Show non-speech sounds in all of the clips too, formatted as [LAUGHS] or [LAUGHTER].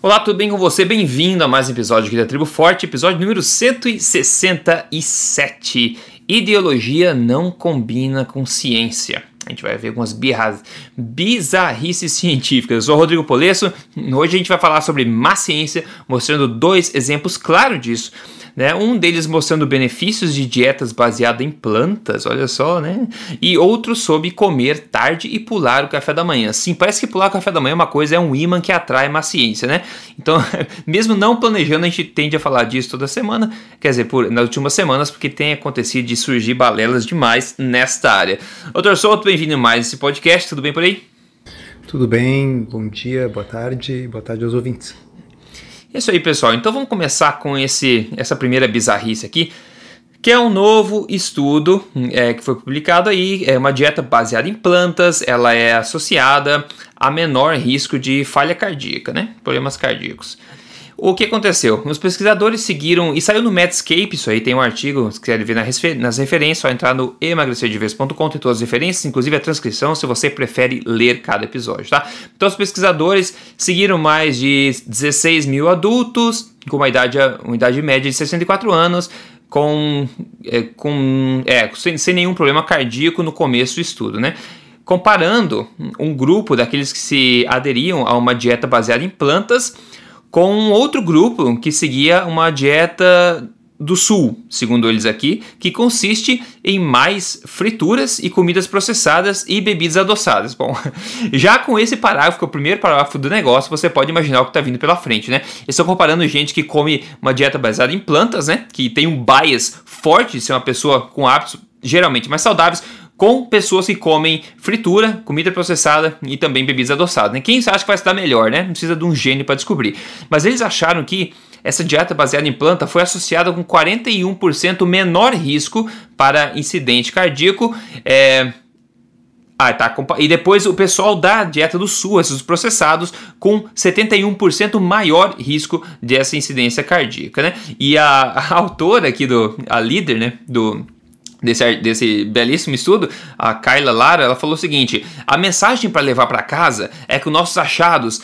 Olá, tudo bem com você? Bem-vindo a mais um episódio aqui da Tribo Forte, episódio número 167. Ideologia não combina com ciência. A gente vai ver algumas bizarrices científicas. Eu sou Rodrigo Polesso. Hoje a gente vai falar sobre má ciência, mostrando dois exemplos claros disso né? Um deles mostrando benefícios de dietas baseadas em plantas, olha só, né? E outro sobre comer tarde e pular o café da manhã. Sim, parece que pular o café da manhã é uma coisa, é um imã que atrai uma ciência, né? Então, [LAUGHS] mesmo não planejando, a gente tende a falar disso toda semana, quer dizer, por, nas últimas semanas, porque tem acontecido de surgir balelas demais nesta área. Doutor Souto, bem-vindo mais esse podcast, tudo bem por aí? Tudo bem, bom dia, boa tarde, boa tarde aos ouvintes. É isso aí, pessoal. Então vamos começar com esse, essa primeira bizarrice aqui, que é um novo estudo é, que foi publicado aí. É uma dieta baseada em plantas, ela é associada a menor risco de falha cardíaca, né? Problemas cardíacos. O que aconteceu? Os pesquisadores seguiram, e saiu no Medscape, isso aí tem um artigo, se quiser ver nas referências, só entrar no emagrecerdeves.com, tem todas as referências, inclusive a transcrição, se você prefere ler cada episódio, tá? Então os pesquisadores seguiram mais de 16 mil adultos, com uma idade, uma idade média de 64 anos, com, é, com é, sem, sem nenhum problema cardíaco no começo do estudo, né? Comparando um grupo daqueles que se aderiam a uma dieta baseada em plantas com um outro grupo que seguia uma dieta do sul, segundo eles aqui, que consiste em mais frituras e comidas processadas e bebidas adoçadas. Bom, [LAUGHS] já com esse parágrafo, o primeiro parágrafo do negócio, você pode imaginar o que está vindo pela frente, né? Estou comparando gente que come uma dieta baseada em plantas, né? Que tem um bias forte de ser uma pessoa com hábitos geralmente mais saudáveis, com pessoas que comem fritura, comida processada e também bebidas adoçadas. Né? Quem acha que vai se dar melhor, né? Não precisa de um gênio para descobrir. Mas eles acharam que essa dieta baseada em planta foi associada com 41% menor risco para incidente cardíaco. É... Ah, tá. E depois o pessoal da dieta do sul, esses processados, com 71% maior risco dessa incidência cardíaca, né? E a, a autora aqui do, a líder, né, do desse, desse belíssimo estudo, a Kyla Lara, ela falou o seguinte: a mensagem para levar para casa é que os nossos achados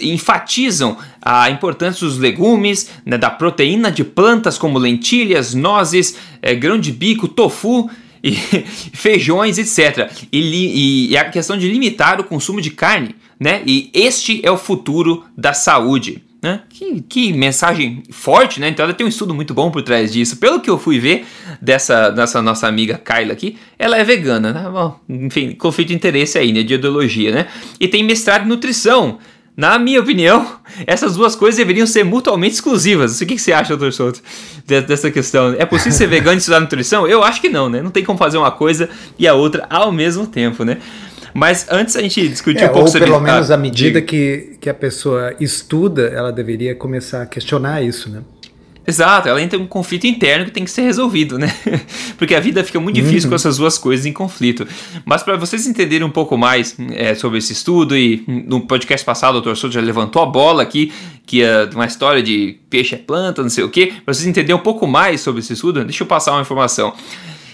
enfatizam a importância dos legumes, né, da proteína de plantas como lentilhas, nozes, é, grão de bico, tofu. E [LAUGHS] feijões, etc. E, e a questão de limitar o consumo de carne, né? E este é o futuro da saúde. Né? Que, que, mensagem forte, né? Então ela tem um estudo muito bom por trás disso. Pelo que eu fui ver dessa, dessa nossa amiga Kyla aqui, ela é vegana, né? Bom, enfim, conflito de interesse aí, né? De ideologia, né? E tem mestrado em nutrição. Na minha opinião, [LAUGHS] essas duas coisas deveriam ser mutuamente exclusivas. O que, que você acha, doutor Souto, dessa questão? É possível ser vegano e estudar nutrição? Eu acho que não, né? Não tem como fazer uma coisa e a outra ao mesmo tempo, né? Mas antes a gente discutir é, um pouco ou sobre... pelo menos à medida que, que a pessoa estuda, ela deveria começar a questionar isso, né? Exato, ela entra em um conflito interno que tem que ser resolvido, né? [LAUGHS] Porque a vida fica muito difícil uhum. com essas duas coisas em conflito. Mas para vocês entenderem um pouco mais é, sobre esse estudo, e no podcast passado o Dr. Souto já levantou a bola aqui, que é uma história de peixe é planta, não sei o quê, para vocês entenderem um pouco mais sobre esse estudo, deixa eu passar uma informação.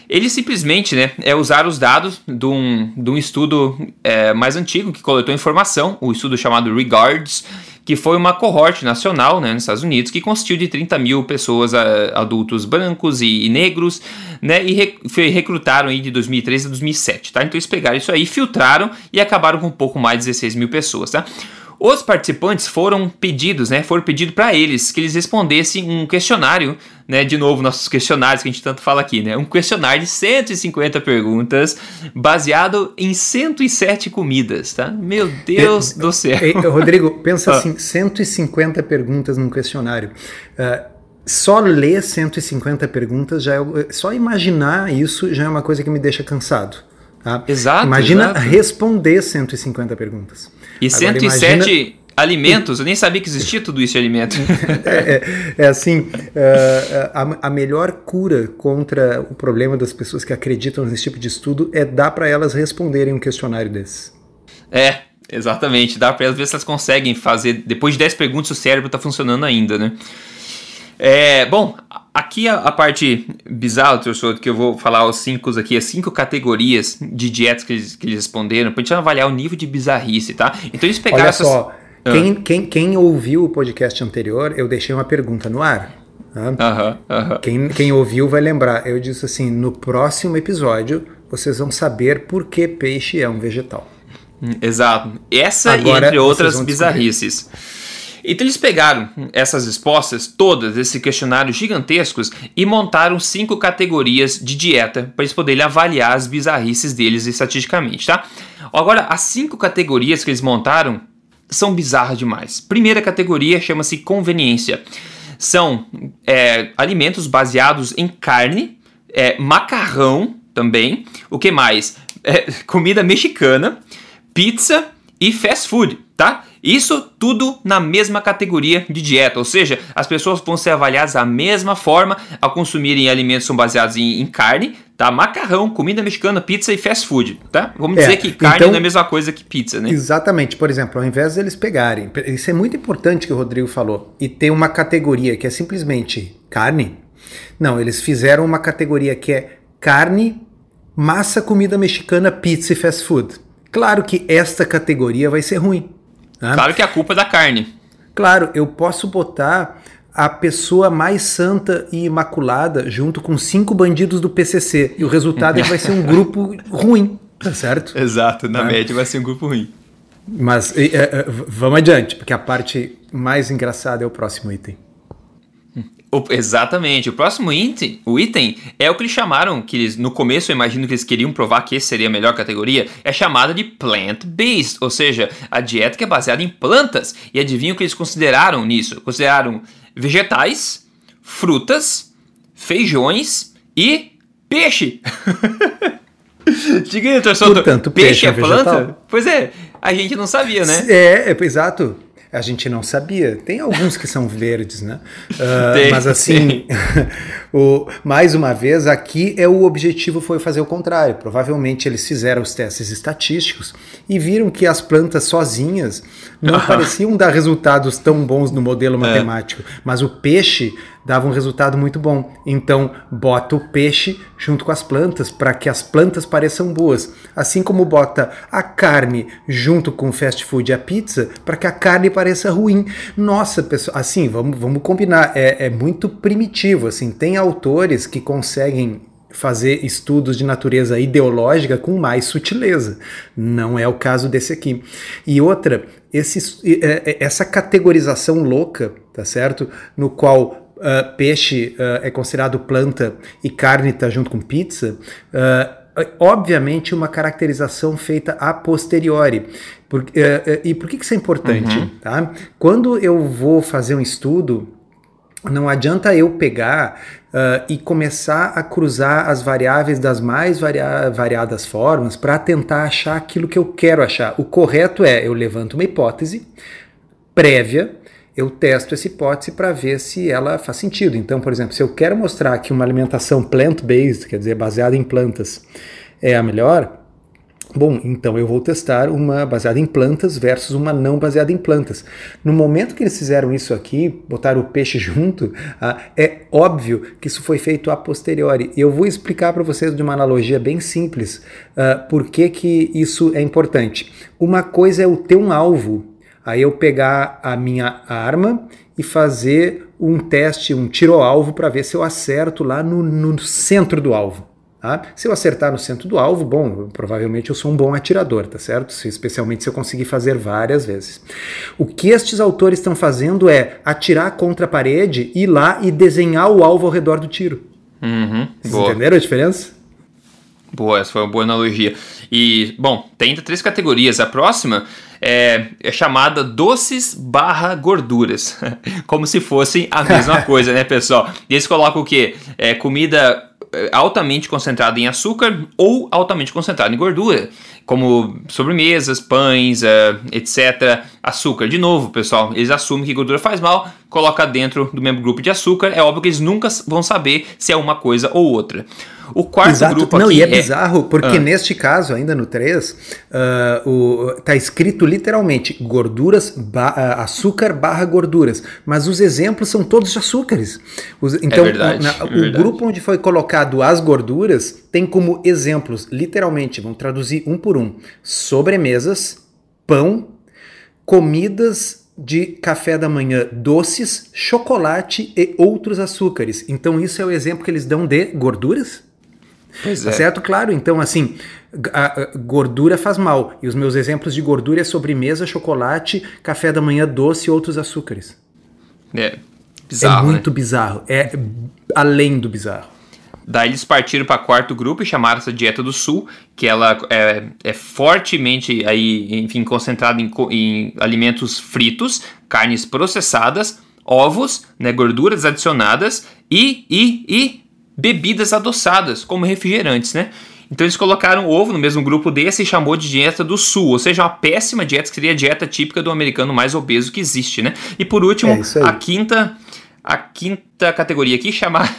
Eles simplesmente né, é, usaram os dados de um, de um estudo é, mais antigo que coletou informação, o estudo chamado Regards, que foi uma cohorte nacional né, nos Estados Unidos que consistiu de 30 mil pessoas adultos brancos e, e negros, né, e foi, recrutaram aí de 2013 a 2007, tá? Então eles pegaram isso aí, filtraram e acabaram com um pouco mais de 16 mil pessoas, tá? Os participantes foram pedidos, né? Foram pedido para eles que eles respondessem um questionário, né? De novo, nossos questionários que a gente tanto fala aqui, né? Um questionário de 150 perguntas, baseado em 107 comidas, tá? Meu Deus é, do céu. É, Rodrigo, pensa [LAUGHS] ah. assim: 150 perguntas num questionário. Uh, só ler 150 perguntas já é, só imaginar isso já é uma coisa que me deixa cansado. Tá? Exato. Imagina exato. responder 150 150 E Agora, 107 imagina... alimentos, eu nem sabia que existia tudo isso de alimento. [LAUGHS] é, é, é, assim, uh, a, a, melhor cura contra o problema das pessoas que acreditam nesse tipo de estudo é dar para elas responderem um questionário desse. É, exatamente. Dá para elas ver se elas conseguem fazer. Depois de 10 perguntas, o cérebro está funcionando ainda, né? É, bom, aqui a, a, parte bizarra, professor, que eu vou falar os cinco aqui, as cinco categorias de dietas que eles, que eles responderam, pra gente avaliar o nível de bizarrice, tá? Então eles pegaram Olha essas... só, quem, quem, quem ouviu o podcast anterior, eu deixei uma pergunta no ar. Tá? Uhum, uhum. Quem, quem ouviu vai lembrar. Eu disse assim: no próximo episódio vocês vão saber por que peixe é um vegetal. Exato. Essa Agora, e entre outras bizarrices. Então eles pegaram essas respostas, todas, desses questionários gigantescos, e montaram cinco categorias de dieta para eles poderem avaliar as bizarrices deles estatisticamente, tá? Agora, as cinco categorias que eles montaram são bizarras demais. Primeira categoria chama-se conveniência. São é, alimentos baseados em carne, é, macarrão também, o que mais? É, comida mexicana, pizza e fast food, tá? Isso tudo na mesma categoria de dieta, ou seja, as pessoas vão ser avaliadas da mesma forma ao consumirem alimentos que são baseados em, em carne, tá? Macarrão, comida mexicana, pizza e fast food, tá? Vamos é, dizer que carne então, não é a mesma coisa que pizza, né? Exatamente. Por exemplo, ao invés deles pegarem, isso é muito importante que o Rodrigo falou, e ter uma categoria que é simplesmente carne. Não, eles fizeram uma categoria que é carne, massa, comida mexicana, pizza e fast food. Claro que esta categoria vai ser ruim né? Claro que a culpa é da carne. Claro, eu posso botar a pessoa mais santa e imaculada junto com cinco bandidos do PCC e o resultado é que vai ser um grupo ruim, tá certo? Exato, na é. média vai ser um grupo ruim. Mas é, é, vamos adiante, porque a parte mais engraçada é o próximo item. O, exatamente. O próximo item, o item é o que eles chamaram, que eles, no começo eu imagino que eles queriam provar que esse seria a melhor categoria, é chamada de plant-based, ou seja, a dieta que é baseada em plantas. E adivinha o que eles consideraram nisso? Consideraram vegetais, frutas, feijões e peixe. [LAUGHS] Diga aí. Portanto, peixe, peixe é, é planta? Pois é, a gente não sabia, né? É, é exato a gente não sabia. Tem alguns que são verdes, né? Uh, [LAUGHS] tem, mas assim, [LAUGHS] o, mais uma vez, aqui é o objetivo foi fazer o contrário. Provavelmente eles fizeram os testes estatísticos e viram que as plantas sozinhas não [LAUGHS] pareciam dar resultados tão bons no modelo é. matemático, é. mas o peixe dava um resultado muito bom. Então, bota o peixe junto com as plantas para que as plantas pareçam boas. Assim como bota a carne junto com o fast food e a pizza para que a carne pareça ruim. Nossa, pessoal, assim, vamos, vamos combinar, é, é muito primitivo, assim, tem autores que conseguem fazer estudos de natureza ideológica com mais sutileza. Não é o caso desse aqui. E outra, esse, é, é, essa categorização louca, tá certo? No qual uh, peixe uh, é considerado planta e carne está junto com pizza, uh, obviamente uma caracterização feita a posteriori. Por, e por que, que isso é importante? Uhum. Tá? Quando eu vou fazer um estudo, não adianta eu pegar uh, e começar a cruzar as variáveis das mais varia variadas formas para tentar achar aquilo que eu quero achar. O correto é eu levanto uma hipótese prévia eu testo essa hipótese para ver se ela faz sentido. Então, por exemplo, se eu quero mostrar que uma alimentação plant-based, quer dizer, baseada em plantas, é a melhor, bom, então eu vou testar uma baseada em plantas versus uma não baseada em plantas. No momento que eles fizeram isso aqui, botaram o peixe [LAUGHS] junto, ah, é óbvio que isso foi feito a posteriori. Eu vou explicar para vocês de uma analogia bem simples ah, por que, que isso é importante. Uma coisa é o ter um alvo Aí eu pegar a minha arma e fazer um teste, um tiro ao alvo para ver se eu acerto lá no, no centro do alvo. Tá? Se eu acertar no centro do alvo, bom, provavelmente eu sou um bom atirador, tá certo? Especialmente se eu conseguir fazer várias vezes. O que estes autores estão fazendo é atirar contra a parede, ir lá e desenhar o alvo ao redor do tiro. Uhum, Vocês boa. entenderam a diferença? Boa, essa foi uma boa analogia. E, bom, tem ainda três categorias. A próxima é, é chamada doces barra gorduras. [LAUGHS] Como se fossem a mesma [LAUGHS] coisa, né, pessoal? E eles colocam o quê? É, comida é, altamente concentrada em açúcar ou altamente concentrada em gordura, como sobremesas, pães, uh, etc. Açúcar, de novo, pessoal, eles assumem que gordura faz mal, coloca dentro do mesmo grupo de açúcar. É óbvio que eles nunca vão saber se é uma coisa ou outra. O quarto Exato. grupo Não, e é, é bizarro, porque ah. neste caso, ainda no 3, uh, o, tá escrito literalmente gorduras, ba, uh, açúcar barra gorduras, mas os exemplos são todos de açúcares. Os, então, é verdade, na, é o verdade. grupo onde foi colocado as gorduras tem como exemplos, literalmente, vamos traduzir um por um, sobremesas, pão, comidas de café da manhã doces, chocolate e outros açúcares. Então, isso é o exemplo que eles dão de gorduras? Pois tá é. certo? Claro. Então, assim, a, a gordura faz mal. E os meus exemplos de gordura é sobremesa, chocolate, café da manhã doce e outros açúcares. É bizarro. É muito né? bizarro. É além do bizarro. Daí eles partiram para quarto grupo e chamaram essa dieta do sul, que ela é, é fortemente aí, enfim, concentrada em, em, alimentos fritos, carnes processadas, ovos, né, gorduras adicionadas e, e, e bebidas adoçadas, como refrigerantes, né? Então eles colocaram ovo no mesmo grupo desse e chamou de dieta do sul, ou seja, uma péssima dieta que seria a dieta típica do americano mais obeso que existe, né? E por último, é a quinta a quinta categoria aqui chamar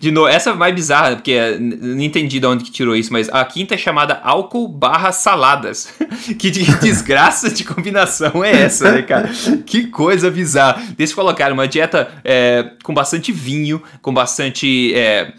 De novo, essa é mais bizarra, porque não entendi de onde que tirou isso, mas a quinta é chamada álcool barra saladas. [LAUGHS] que desgraça de combinação é essa, né, cara? Que coisa bizarra. Eles colocaram uma dieta é, com bastante vinho, com bastante é,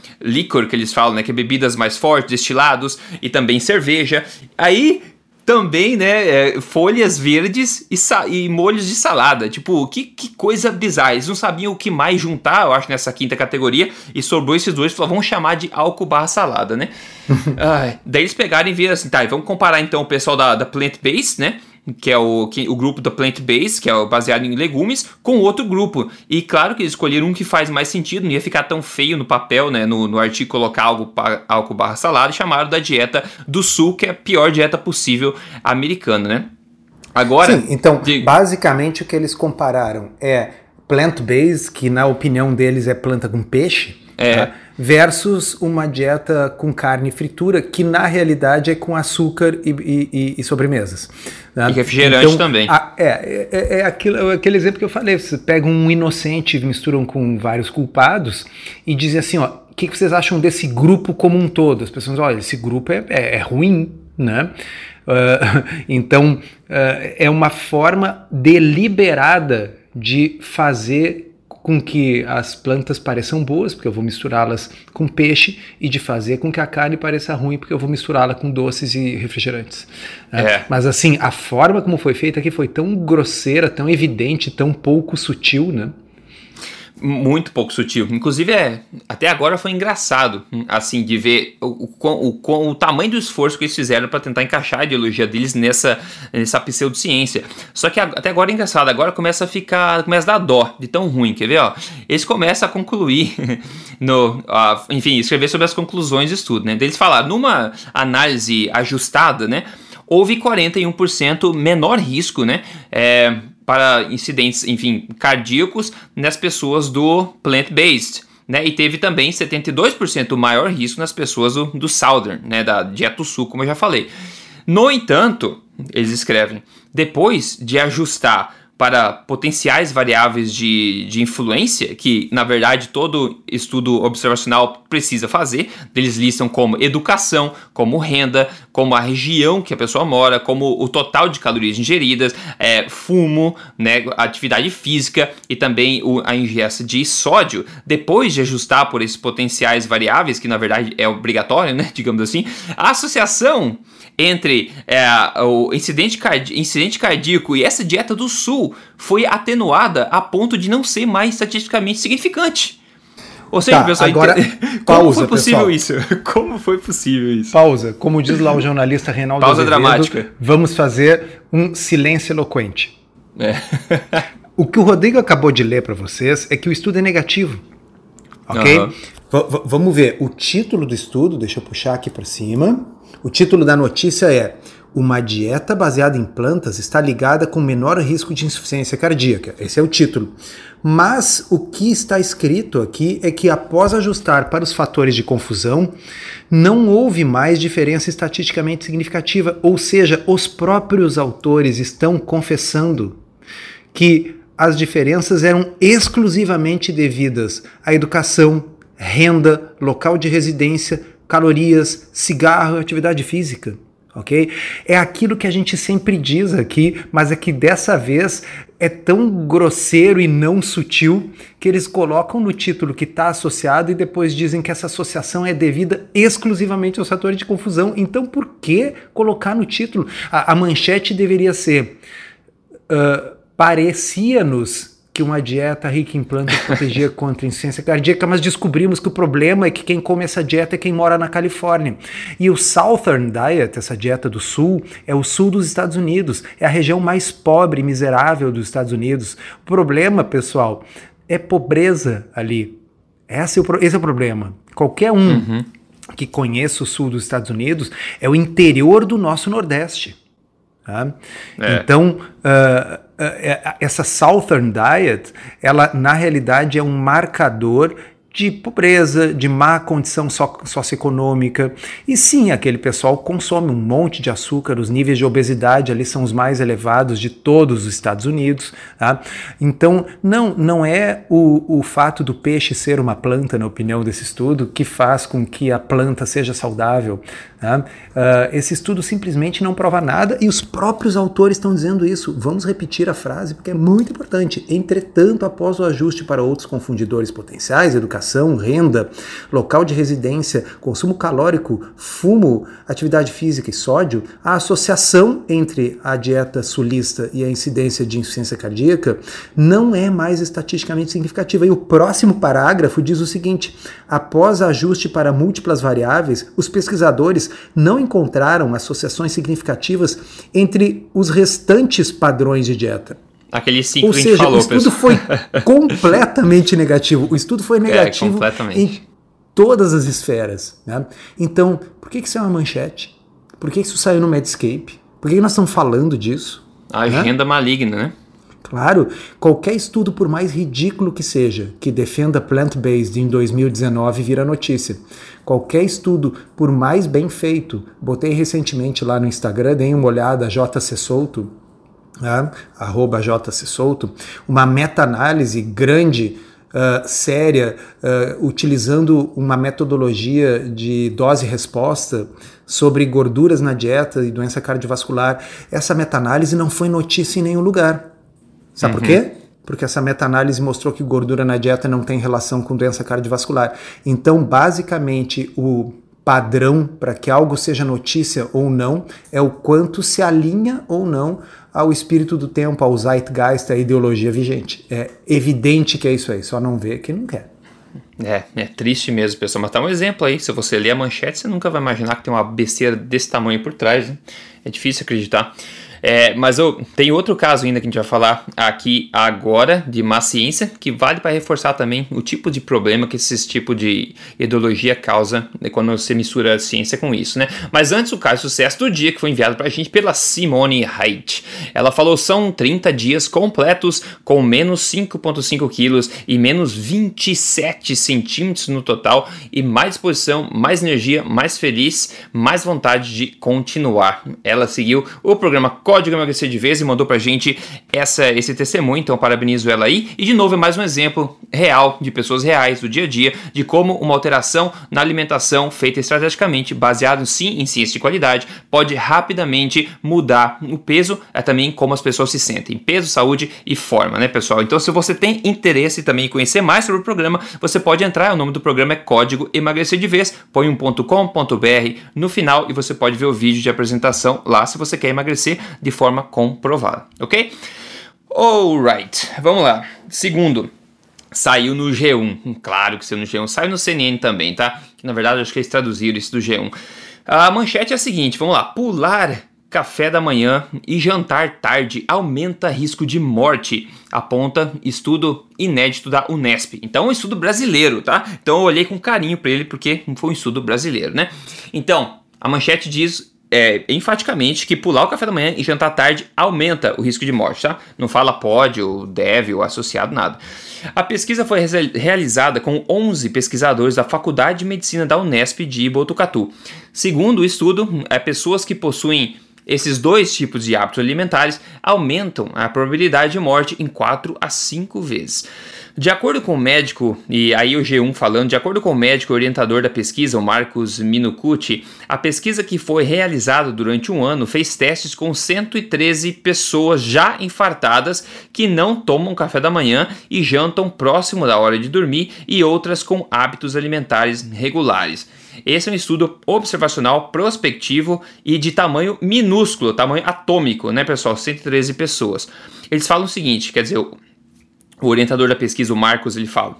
que eles falam, né? Que é bebidas mais fortes, destilados, e também cerveja. Aí também, né, é, folhas verdes e, e, molhos de salada. Tipo, que, que coisa bizarra. Eles não sabiam o que mais juntar, eu acho, nessa quinta categoria. E sobrou esses dois falaram, vamos chamar de álcool barra salada, né? [LAUGHS] Ai, daí eles pegaram e viram assim, tá, vamos comparar então o pessoal da, da Plant Base, né? Que é o, que, o grupo da Plant Base, que é baseado em legumes, com outro grupo. E claro que eles escolheram um que faz mais sentido, não ia ficar tão feio no papel, né, no, no artigo colocar algo, álcool barra salada, e chamaram da dieta do sul, que é a pior dieta possível americana, né? Agora... Sim, então, de... basicamente o que eles compararam é plant-based, que na opinião deles é planta com peixe, é. Tá? Versus uma dieta com carne e fritura, que na realidade é com açúcar e, e, e sobremesas. Né? E refrigerante então, também. A, é, é, é aquilo, aquele exemplo que eu falei: você pega um inocente e misturam com vários culpados e dizem assim: ó, o que, que vocês acham desse grupo como um todo? As pessoas, olha, esse grupo é, é, é ruim, né? Uh, [LAUGHS] então, uh, é uma forma deliberada de fazer com que as plantas pareçam boas, porque eu vou misturá-las com peixe, e de fazer com que a carne pareça ruim, porque eu vou misturá-la com doces e refrigerantes. Né? É. Mas assim, a forma como foi feita aqui foi tão grosseira, tão evidente, tão pouco sutil, né? Muito pouco sutil. Inclusive, é, até agora foi engraçado, assim, de ver o, o, o, o tamanho do esforço que eles fizeram para tentar encaixar a ideologia deles nessa, nessa pseudociência. Só que até agora é engraçado, agora começa a ficar, começa a dar dó de tão ruim, quer ver, ó? Eles começam a concluir, [LAUGHS] no, a, enfim, escrever sobre as conclusões do estudo, né? Eles falaram, numa análise ajustada, né? Houve 41% menor risco, né? É, para incidentes, enfim, cardíacos nas pessoas do plant-based. Né, e teve também 72% maior risco nas pessoas do, do Southern, né, da dieta sul, como eu já falei. No entanto, eles escrevem, depois de ajustar para potenciais variáveis de, de influência, que na verdade todo estudo observacional precisa fazer. Eles listam como educação, como renda, como a região que a pessoa mora, como o total de calorias ingeridas, é, fumo, né, atividade física e também o, a ingesta de sódio. Depois de ajustar por esses potenciais variáveis, que na verdade é obrigatório, né, [LAUGHS] digamos assim, a associação entre é, o incidente, cardí incidente cardíaco e essa dieta do sul foi atenuada a ponto de não ser mais estatisticamente significante. Ou seja, tá, pessoal, agora, [LAUGHS] como pausa, foi possível pessoal. isso? [LAUGHS] Como foi possível isso? Pausa. Como diz lá o jornalista Reinaldo Pausa Azevedo, dramática. Vamos fazer um silêncio eloquente. É. [LAUGHS] o que o Rodrigo acabou de ler para vocês é que o estudo é negativo. Ok? Uhum. Vamos ver. O título do estudo, deixa eu puxar aqui para cima. O título da notícia é Uma dieta baseada em plantas está ligada com menor risco de insuficiência cardíaca. Esse é o título. Mas o que está escrito aqui é que após ajustar para os fatores de confusão, não houve mais diferença estatisticamente significativa, ou seja, os próprios autores estão confessando que as diferenças eram exclusivamente devidas à educação, renda, local de residência, calorias, cigarro, atividade física. Ok? É aquilo que a gente sempre diz aqui, mas é que dessa vez é tão grosseiro e não sutil que eles colocam no título que está associado e depois dizem que essa associação é devida exclusivamente aos fatores de confusão. Então, por que colocar no título? A, a manchete deveria ser uh, parecia-nos que uma dieta rica em plantas protegia [LAUGHS] contra insuficiência cardíaca, mas descobrimos que o problema é que quem come essa dieta é quem mora na Califórnia. E o Southern Diet, essa dieta do sul, é o sul dos Estados Unidos, é a região mais pobre e miserável dos Estados Unidos. O problema, pessoal, é pobreza ali. Esse é o, esse é o problema. Qualquer um uhum. que conheça o sul dos Estados Unidos é o interior do nosso Nordeste. Tá? É. Então, uh, uh, essa Southern Diet, ela na realidade é um marcador de pobreza, de má condição socioeconômica. E sim, aquele pessoal consome um monte de açúcar, os níveis de obesidade ali são os mais elevados de todos os Estados Unidos. Tá? Então, não, não é o, o fato do peixe ser uma planta, na opinião desse estudo, que faz com que a planta seja saudável. Uh, esse estudo simplesmente não prova nada e os próprios autores estão dizendo isso. Vamos repetir a frase porque é muito importante. Entretanto, após o ajuste para outros confundidores potenciais, educação, renda, local de residência, consumo calórico, fumo, atividade física e sódio, a associação entre a dieta sulista e a incidência de insuficiência cardíaca não é mais estatisticamente significativa. E o próximo parágrafo diz o seguinte: após ajuste para múltiplas variáveis, os pesquisadores não encontraram associações significativas entre os restantes padrões de dieta. Aquele ciclo Ou seja, falou, o estudo pessoal. foi [LAUGHS] completamente negativo. O estudo foi é, negativo é, em todas as esferas. Né? Então, por que isso é uma manchete? Por que isso saiu no Medscape? Por que nós estamos falando disso? agenda né? maligna, né? Claro, qualquer estudo, por mais ridículo que seja, que defenda plant-based em 2019 vira notícia. Qualquer estudo, por mais bem feito, botei recentemente lá no Instagram, deem uma olhada, JC Solto, né? arroba JC Solto, uma meta-análise grande, uh, séria, uh, utilizando uma metodologia de dose-resposta sobre gorduras na dieta e doença cardiovascular. Essa meta-análise não foi notícia em nenhum lugar. Sabe uhum. por quê? Porque essa meta-análise mostrou que gordura na dieta não tem relação com doença cardiovascular. Então, basicamente, o padrão para que algo seja notícia ou não é o quanto se alinha ou não ao espírito do tempo, ao zeitgeist, à ideologia vigente. É evidente que é isso aí, só não vê que não quer. É, é triste mesmo, pessoal. Mas tá um exemplo aí. Se você ler a manchete, você nunca vai imaginar que tem uma besteira desse tamanho por trás. Né? É difícil acreditar. É, mas eu, tem outro caso ainda que a gente vai falar aqui agora, de má ciência, que vale para reforçar também o tipo de problema que esse tipo de ideologia causa né, quando você mistura ciência com isso, né? Mas antes, o caso de sucesso do dia, que foi enviado para a gente pela Simone Haidt. Ela falou, são 30 dias completos com menos 5,5 quilos e menos 27 centímetros no total e mais disposição, mais energia, mais feliz, mais vontade de continuar. Ela seguiu o programa Código Emagrecer de Vez e mandou pra gente essa, esse testemunho, então parabenizo ela aí. E de novo é mais um exemplo real de pessoas reais do dia a dia de como uma alteração na alimentação feita estrategicamente, baseado sim em ciência de qualidade, pode rapidamente mudar o peso, é também como as pessoas se sentem, peso, saúde e forma, né, pessoal? Então, se você tem interesse também em conhecer mais sobre o programa, você pode entrar, o nome do programa é Código Emagrecer de Vez, põe um .com.br no final e você pode ver o vídeo de apresentação lá se você quer emagrecer de forma comprovada, ok? Alright, vamos lá. Segundo, saiu no G1. Claro que saiu no G1. Saiu no CNN também, tá? Que na verdade acho que eles traduziram isso do G1. A manchete é a seguinte: vamos lá. Pular café da manhã e jantar tarde aumenta risco de morte, aponta estudo inédito da Unesp. Então, um estudo brasileiro, tá? Então, eu olhei com carinho para ele porque foi um estudo brasileiro, né? Então, a manchete diz é, enfaticamente que pular o café da manhã e jantar tarde aumenta o risco de morte, tá? Não fala pode ou deve ou associado, nada. A pesquisa foi realizada com 11 pesquisadores da Faculdade de Medicina da Unesp de Botucatu. Segundo o estudo, é, pessoas que possuem esses dois tipos de hábitos alimentares aumentam a probabilidade de morte em 4 a 5 vezes. De acordo com o médico, e aí o G1 falando, de acordo com o médico orientador da pesquisa, o Marcos Minucucci, a pesquisa que foi realizada durante um ano fez testes com 113 pessoas já infartadas que não tomam café da manhã e jantam próximo da hora de dormir e outras com hábitos alimentares regulares. Esse é um estudo observacional, prospectivo e de tamanho minúsculo, tamanho atômico, né, pessoal? 113 pessoas. Eles falam o seguinte, quer dizer, o orientador da pesquisa, o Marcos, ele fala: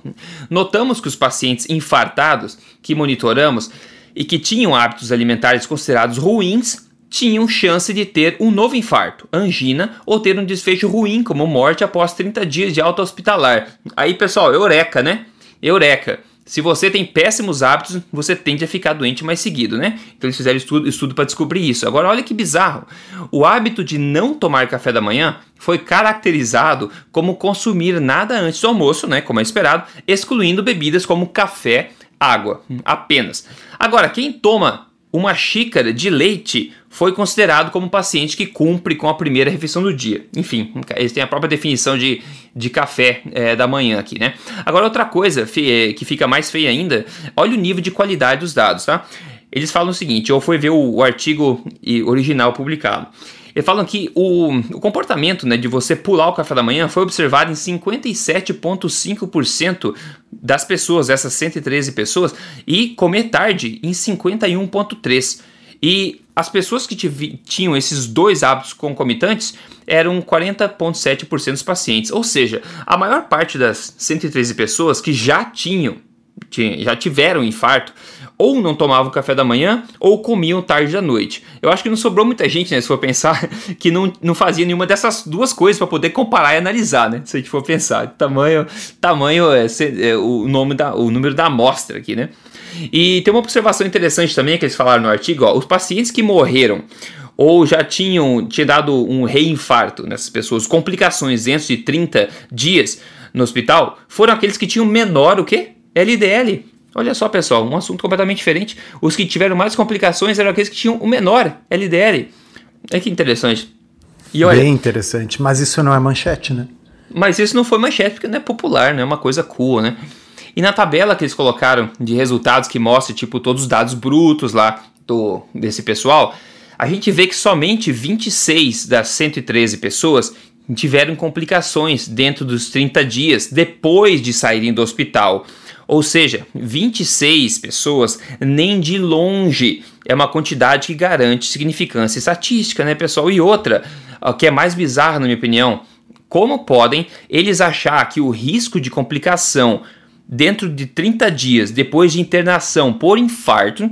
Notamos que os pacientes infartados que monitoramos e que tinham hábitos alimentares considerados ruins tinham chance de ter um novo infarto, angina ou ter um desfecho ruim, como morte após 30 dias de alta hospitalar. Aí, pessoal, eureka, né? Eureka. Se você tem péssimos hábitos, você tende a ficar doente mais seguido, né? Então eles fizeram estudo, estudo para descobrir isso. Agora, olha que bizarro. O hábito de não tomar café da manhã foi caracterizado como consumir nada antes do almoço, né? Como é esperado, excluindo bebidas como café, água, apenas. Agora, quem toma uma xícara de leite foi considerado como um paciente que cumpre com a primeira refeição do dia. Enfim, eles têm a própria definição de, de café é, da manhã aqui, né? Agora, outra coisa que fica mais feia ainda, olha o nível de qualidade dos dados, tá? Eles falam o seguinte, eu fui ver o, o artigo original publicado. Eles falam que o, o comportamento né, de você pular o café da manhã foi observado em 57,5% das pessoas, essas 113 pessoas, e comer tarde em 51,3%. E as pessoas que tinham esses dois hábitos concomitantes eram 40,7% dos pacientes. Ou seja, a maior parte das 113 pessoas que já tinham, já tiveram infarto, ou não tomavam café da manhã ou comiam tarde da noite. Eu acho que não sobrou muita gente, né, se for pensar, [LAUGHS] que não, não fazia nenhuma dessas duas coisas para poder comparar e analisar, né? Se a gente for pensar, tamanho, tamanho é, é, o nome da, o número da amostra aqui, né? E tem uma observação interessante também que eles falaram no artigo, ó, os pacientes que morreram ou já tinham tinha dado um reinfarto nessas pessoas, complicações dentro de 30 dias no hospital, foram aqueles que tinham menor o quê? LDL. Olha só, pessoal, um assunto completamente diferente. Os que tiveram mais complicações eram aqueles que tinham o menor LDL. É que interessante. E olha, Bem interessante, mas isso não é manchete, né? Mas isso não foi manchete porque não é popular, não é uma coisa cool, né? E na tabela que eles colocaram de resultados que mostra tipo todos os dados brutos lá do desse pessoal, a gente vê que somente 26 das 113 pessoas tiveram complicações dentro dos 30 dias depois de saírem do hospital. Ou seja, 26 pessoas nem de longe é uma quantidade que garante significância estatística, né, pessoal? E outra, que é mais bizarro, na minha opinião, como podem eles achar que o risco de complicação dentro de 30 dias depois de internação por infarto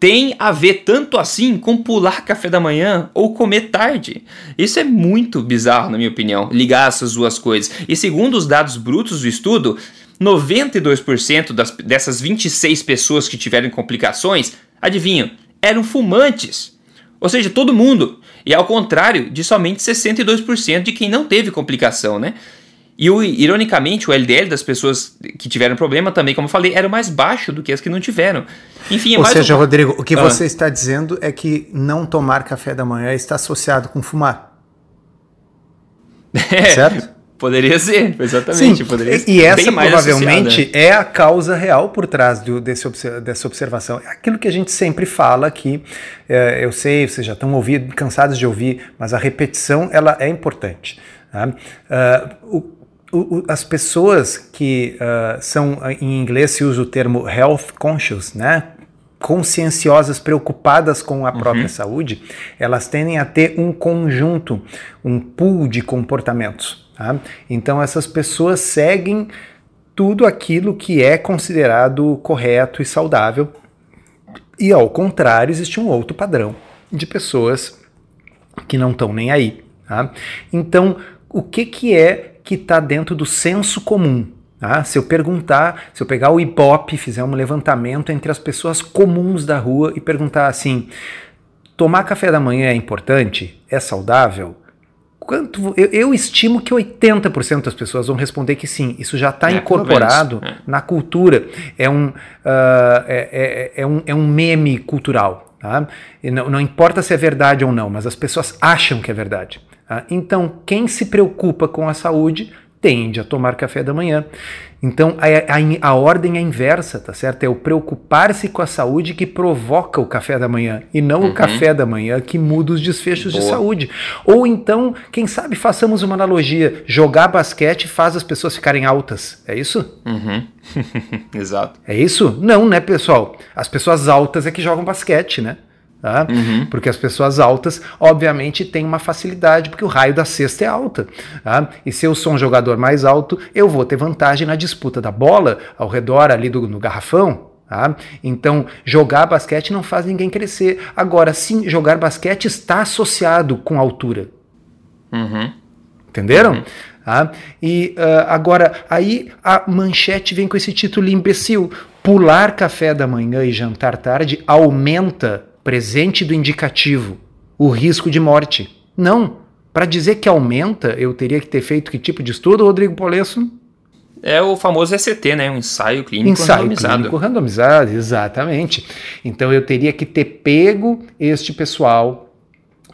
tem a ver tanto assim com pular café da manhã ou comer tarde. Isso é muito bizarro, na minha opinião, ligar essas duas coisas. E segundo os dados brutos do estudo, 92% das, dessas 26 pessoas que tiveram complicações, adivinham, eram fumantes. Ou seja, todo mundo. E ao contrário de somente 62% de quem não teve complicação, né? E o, ironicamente, o LDL das pessoas que tiveram problema também, como eu falei, era mais baixo do que as que não tiveram. Enfim, é Ou seja, um... Rodrigo, o que ah. você está dizendo é que não tomar café da manhã está associado com fumar. [LAUGHS] É, certo? Poderia ser, exatamente. Sim, poderia ser. E essa provavelmente é a causa real por trás do, desse, dessa observação. É aquilo que a gente sempre fala que é, eu sei, vocês já estão ouvindo, cansados de ouvir, mas a repetição ela é importante. Tá? Uh, o, o, as pessoas que uh, são, em inglês se usa o termo health conscious, né? conscienciosas, preocupadas com a própria uhum. saúde, elas tendem a ter um conjunto, um pool de comportamentos. Tá? Então essas pessoas seguem tudo aquilo que é considerado correto e saudável. E ao contrário, existe um outro padrão de pessoas que não estão nem aí. Tá? Então, o que, que é que está dentro do senso comum? Tá? Se eu perguntar, se eu pegar o Ibope, fizer um levantamento entre as pessoas comuns da rua e perguntar assim: tomar café da manhã é importante? É saudável? quanto eu, eu, estimo que 80% das pessoas vão responder que sim. Isso já está é, incorporado é. na cultura. É um, uh, é, é, um, é um meme cultural. Tá? Não, não, importa se é verdade ou não, mas as pessoas acham que é verdade. Tá? Então, quem se preocupa com a saúde tende a tomar café da manhã. Então a, a, a, ordem é inversa, tá certo? É o preocupar-se com a saúde que provoca o café da manhã e não uhum. o café da manhã que muda os desfechos Boa. de saúde. Ou então, quem sabe, façamos uma analogia: jogar basquete faz as pessoas ficarem altas. É isso? Uhum. [LAUGHS] Exato. É isso? Não, né, pessoal? As pessoas altas é que jogam basquete, né? Tá? Uhum. Porque as pessoas altas, obviamente, têm uma facilidade, porque o raio da cesta é alta. Tá? E se eu sou um jogador mais alto, eu vou ter vantagem na disputa da bola ao redor ali do no garrafão. Tá? Então, jogar basquete não faz ninguém crescer. Agora, sim, jogar basquete está associado com altura. Uhum. Entenderam? Uhum. Tá? E uh, agora, aí a manchete vem com esse título imbecil. Pular café da manhã e jantar tarde aumenta presente do indicativo, o risco de morte. Não. Para dizer que aumenta, eu teria que ter feito que tipo de estudo, Rodrigo Polesso? É o famoso ECT, né? Um ensaio clínico ensaio randomizado. Clínico randomizado, exatamente. Então eu teria que ter pego este pessoal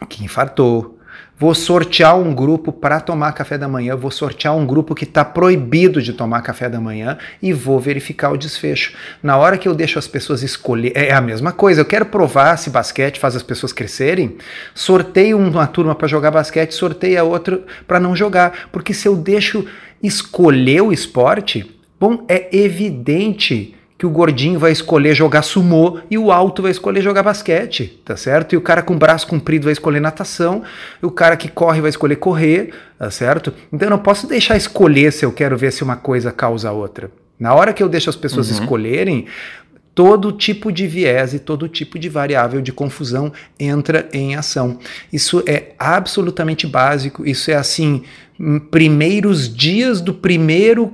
que infartou, Vou sortear um grupo para tomar café da manhã, vou sortear um grupo que está proibido de tomar café da manhã e vou verificar o desfecho. Na hora que eu deixo as pessoas escolher, é a mesma coisa. Eu quero provar se basquete faz as pessoas crescerem. Sorteio uma turma para jogar basquete, sorteio a outra para não jogar. Porque se eu deixo escolher o esporte, bom, é evidente que o gordinho vai escolher jogar sumô e o alto vai escolher jogar basquete, tá certo? E o cara com braço comprido vai escolher natação, e o cara que corre vai escolher correr, tá certo? Então eu não posso deixar escolher se eu quero ver se uma coisa causa a outra. Na hora que eu deixo as pessoas uhum. escolherem, todo tipo de viés e todo tipo de variável de confusão entra em ação. Isso é absolutamente básico, isso é assim, primeiros dias do primeiro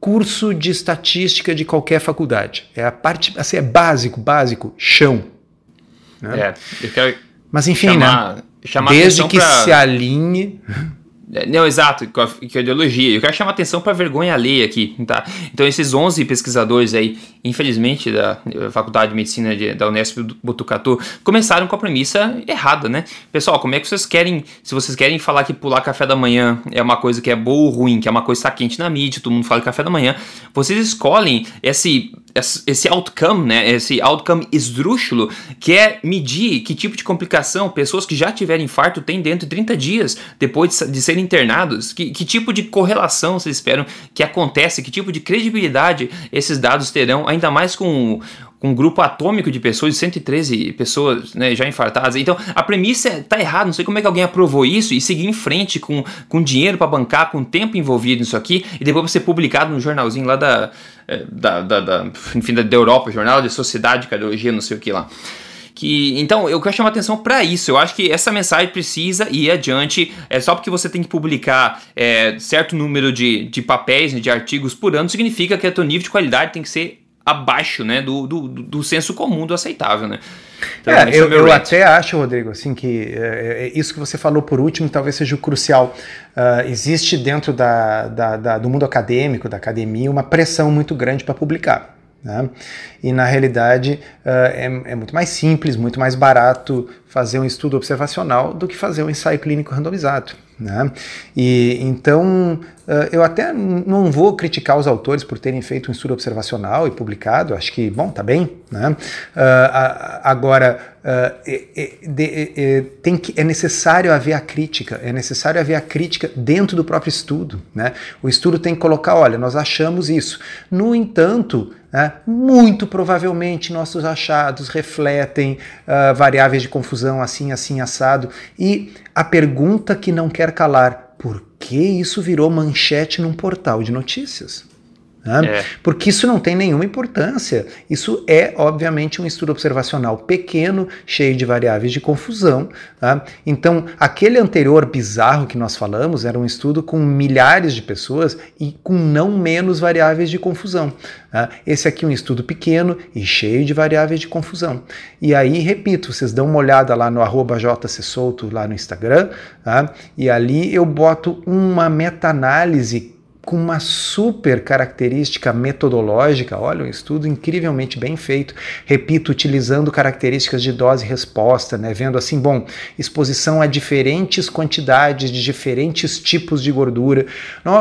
curso de estatística de qualquer faculdade. É a parte, assim, é básico, básico, chão. Né? É, Mas enfim, chamar, né? Chamar Desde que pra... se alinhe não, exato, a ideologia. Eu quero chamar atenção para a vergonha alheia aqui, tá? Então, esses 11 pesquisadores aí, infelizmente, da Faculdade de Medicina de, da Unesp Botucatu, começaram com a premissa errada, né? Pessoal, como é que vocês querem, se vocês querem falar que pular café da manhã é uma coisa que é boa ou ruim, que é uma coisa que está quente na mídia, todo mundo fala café da manhã, vocês escolhem esse esse outcome, né, esse outcome esdrúxulo, que é medir que tipo de complicação pessoas que já tiveram infarto têm dentro de 30 dias depois de serem internados, que, que tipo de correlação vocês esperam que acontece, que tipo de credibilidade esses dados terão, ainda mais com com um grupo atômico de pessoas, de 113 pessoas né, já infartadas. Então a premissa está é, errada, não sei como é que alguém aprovou isso e seguir em frente com, com dinheiro para bancar, com tempo envolvido nisso aqui, e depois ser publicado no jornalzinho lá da, é, da, da, da, enfim, da, Europa, Jornal de Sociedade de Cardiologia, não sei o que lá. Que, então, eu quero chamar atenção para isso. Eu acho que essa mensagem precisa ir adiante. É só porque você tem que publicar é, certo número de, de papéis, né, de artigos por ano, significa que o teu nível de qualidade tem que ser abaixo né, do, do, do senso comum do aceitável. Né? Então, é, eu, eu até acho, Rodrigo, assim, que é, é, isso que você falou por último talvez seja o crucial. Uh, existe dentro da, da, da, do mundo acadêmico, da academia, uma pressão muito grande para publicar. Né? E na realidade uh, é, é, muito mais simples, muito mais barato fazer um estudo observacional do que fazer um ensaio clínico randomizado. Né? E então uh, eu até não vou criticar os autores por terem feito um estudo observacional e publicado, acho que, bom, tá bem. Né? Uh, agora, tem que, é necessário haver a crítica, é necessário haver a crítica dentro do próprio estudo. Né? O estudo tem que colocar, olha, nós achamos isso. No entanto, né, muito provavelmente nossos achados refletem variáveis de confusão assim, assim, assado. E a pergunta que não quer calar: por que isso virou manchete num portal de notícias? Né? É. Porque isso não tem nenhuma importância. Isso é, obviamente, um estudo observacional pequeno, cheio de variáveis de confusão. Tá? Então, aquele anterior bizarro que nós falamos era um estudo com milhares de pessoas e com não menos variáveis de confusão. Tá? Esse aqui é um estudo pequeno e cheio de variáveis de confusão. E aí, repito, vocês dão uma olhada lá no arroba jcsolto lá no Instagram, tá? e ali eu boto uma meta-análise com uma super característica metodológica, olha, um estudo incrivelmente bem feito, repito, utilizando características de dose e resposta, né, vendo assim, bom, exposição a diferentes quantidades de diferentes tipos de gordura,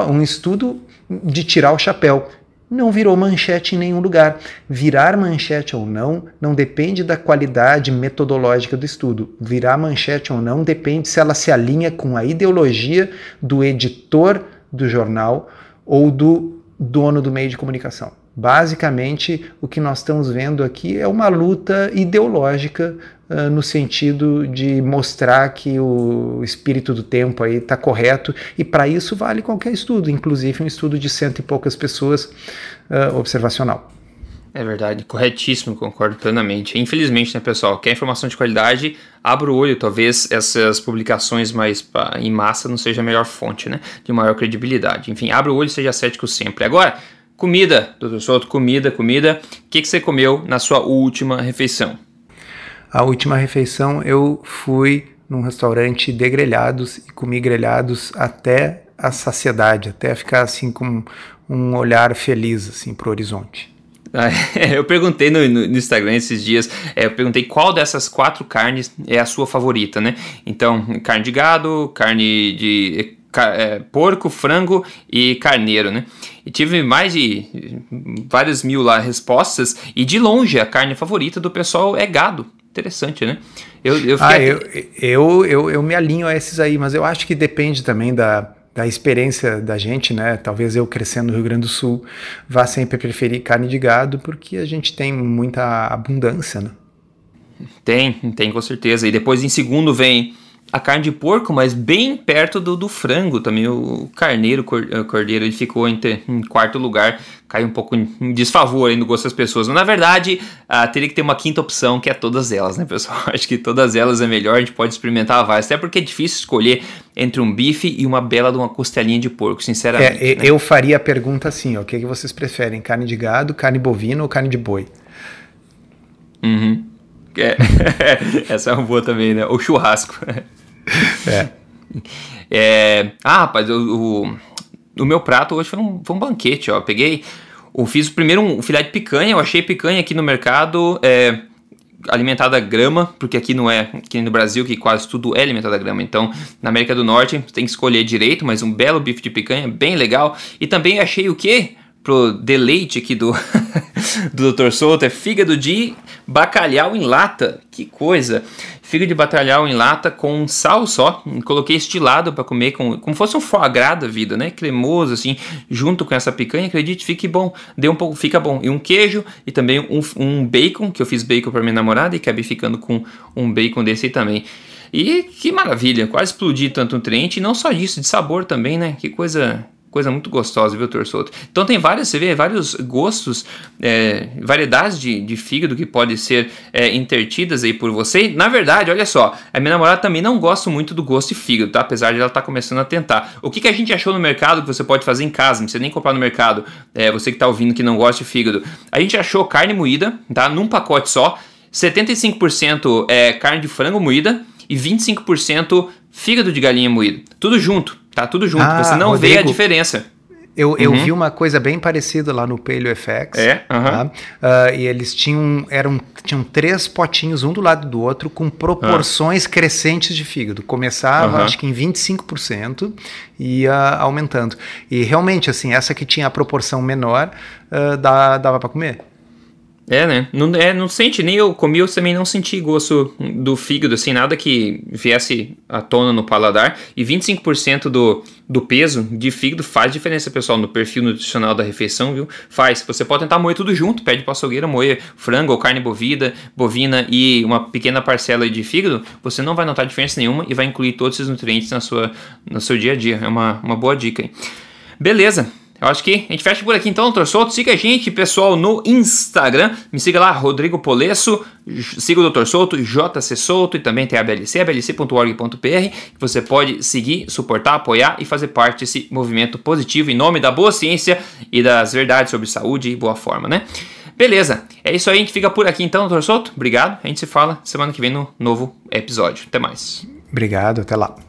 um estudo de tirar o chapéu. Não virou manchete em nenhum lugar. Virar manchete ou não não depende da qualidade metodológica do estudo. Virar manchete ou não depende se ela se alinha com a ideologia do editor do jornal ou do dono do meio de comunicação. Basicamente, o que nós estamos vendo aqui é uma luta ideológica uh, no sentido de mostrar que o espírito do tempo aí está correto e para isso vale qualquer estudo, inclusive um estudo de cento e poucas pessoas uh, observacional. É verdade, corretíssimo, concordo plenamente. Infelizmente, né, pessoal, quer informação de qualidade, abra o olho, talvez essas publicações mais em massa não seja a melhor fonte, né, de maior credibilidade. Enfim, abra o olho e seja cético sempre. Agora, comida, doutor Souto, comida, comida. O que, que você comeu na sua última refeição? A última refeição eu fui num restaurante de grelhados e comi grelhados até a saciedade, até ficar assim com um olhar feliz assim para o horizonte. [LAUGHS] eu perguntei no, no, Instagram esses dias, é, eu perguntei qual dessas quatro carnes é a sua favorita, né? Então, carne de gado, carne de é, porco, frango e carneiro, né? E tive mais de vários mil lá respostas, e de longe a carne favorita do pessoal é gado. Interessante, né? Eu, eu, ah, eu, eu, eu, eu me alinho a esses aí, mas eu acho que depende também da, da experiência da gente, né? Talvez eu crescendo no Rio Grande do Sul vá sempre preferir carne de gado porque a gente tem muita abundância, né? Tem, tem com certeza. E depois em segundo vem a carne de porco, mas bem perto do, do frango também. O carneiro, o cordeiro, ele ficou em, ter, em, quarto lugar, caiu um pouco em, desfavor aí no gosto das pessoas. Mas na verdade, uh, teria que ter uma quinta opção, que é todas elas, né, pessoal? [LAUGHS] Acho que todas elas é melhor, a gente pode experimentar várias, até porque é difícil escolher entre um bife e uma bela de uma costelinha de porco, sinceramente. É, né? Eu faria a pergunta assim: ó, o que, é que vocês preferem? Carne de gado, carne bovina ou carne de boi? Uhum. É, [LAUGHS] essa é uma boa também, né? Ou churrasco. é. é. Ah, rapaz, o, o, o, meu prato hoje foi um, foi um banquete, ó. Eu peguei. Eu fiz primeiro um filé de picanha, eu achei picanha aqui no mercado. É, alimentada a grama, porque aqui não é, aqui no Brasil, que quase tudo é alimentado a grama. Então, na América do Norte, tem que escolher direito, mas um belo bife de picanha, bem legal. E também achei o quê? Pro deleite aqui do, [LAUGHS] do Dr. Souto, é fígado de bacalhau em lata. Que coisa! Fígado de bacalhau em lata com sal só. Coloquei estilado para comer, com, como fosse um foie gras da vida, né? Cremoso, assim, junto com essa picanha. Acredite, fique bom. Deu um pouco, fica bom. E um queijo e também um, um bacon, que eu fiz bacon para minha namorada e acabei ficando com um bacon desse aí também. E que maravilha, quase explodi tanto nutriente. E não só isso, de sabor também, né? Que coisa Coisa muito gostosa, viu, Torçoto? Então tem vários, você vê, vários gostos, é, variedades de, de fígado que podem ser é, intertidas aí por você. Na verdade, olha só, a minha namorada também não gosta muito do gosto de fígado, tá? Apesar de ela estar tá começando a tentar. O que, que a gente achou no mercado que você pode fazer em casa, não precisa nem comprar no mercado, é, você que está ouvindo que não gosta de fígado. A gente achou carne moída, tá? Num pacote só, 75% é carne de frango moída e 25% fígado de galinha moído. Tudo junto. Tá tudo junto, ah, você não Rodrigo, vê a diferença. Eu, eu uhum. vi uma coisa bem parecida lá no Paleo FX. É, uhum. tá? uh, e eles tinham, eram, tinham três potinhos, um do lado do outro, com proporções uhum. crescentes de fígado. Começava, acho que em 25% e ia aumentando. E realmente, assim, essa que tinha a proporção menor, uh, dá, dava para comer. É, né? Não, é, não sente, nem eu comi, eu também não senti gosto do fígado, assim, nada que viesse à tona no paladar. E 25% do, do peso de fígado faz diferença, pessoal, no perfil nutricional da refeição, viu? Faz. Você pode tentar moer tudo junto, pede pra açougueira moer frango ou carne bovida, bovina e uma pequena parcela de fígado, você não vai notar diferença nenhuma e vai incluir todos esses nutrientes na sua, no seu dia a dia. É uma, uma boa dica, hein? Beleza. Eu acho que a gente fecha por aqui então, doutor Souto. Siga a gente, pessoal, no Instagram. Me siga lá, Rodrigo Polesso. Siga o doutor Souto, JC Souto e também tem a BLC, blc.org.br, que você pode seguir, suportar, apoiar e fazer parte desse movimento positivo em nome da boa ciência e das verdades sobre saúde e boa forma, né? Beleza, é isso aí, a gente fica por aqui então, doutor Souto. Obrigado, a gente se fala semana que vem no novo episódio. Até mais. Obrigado, até lá.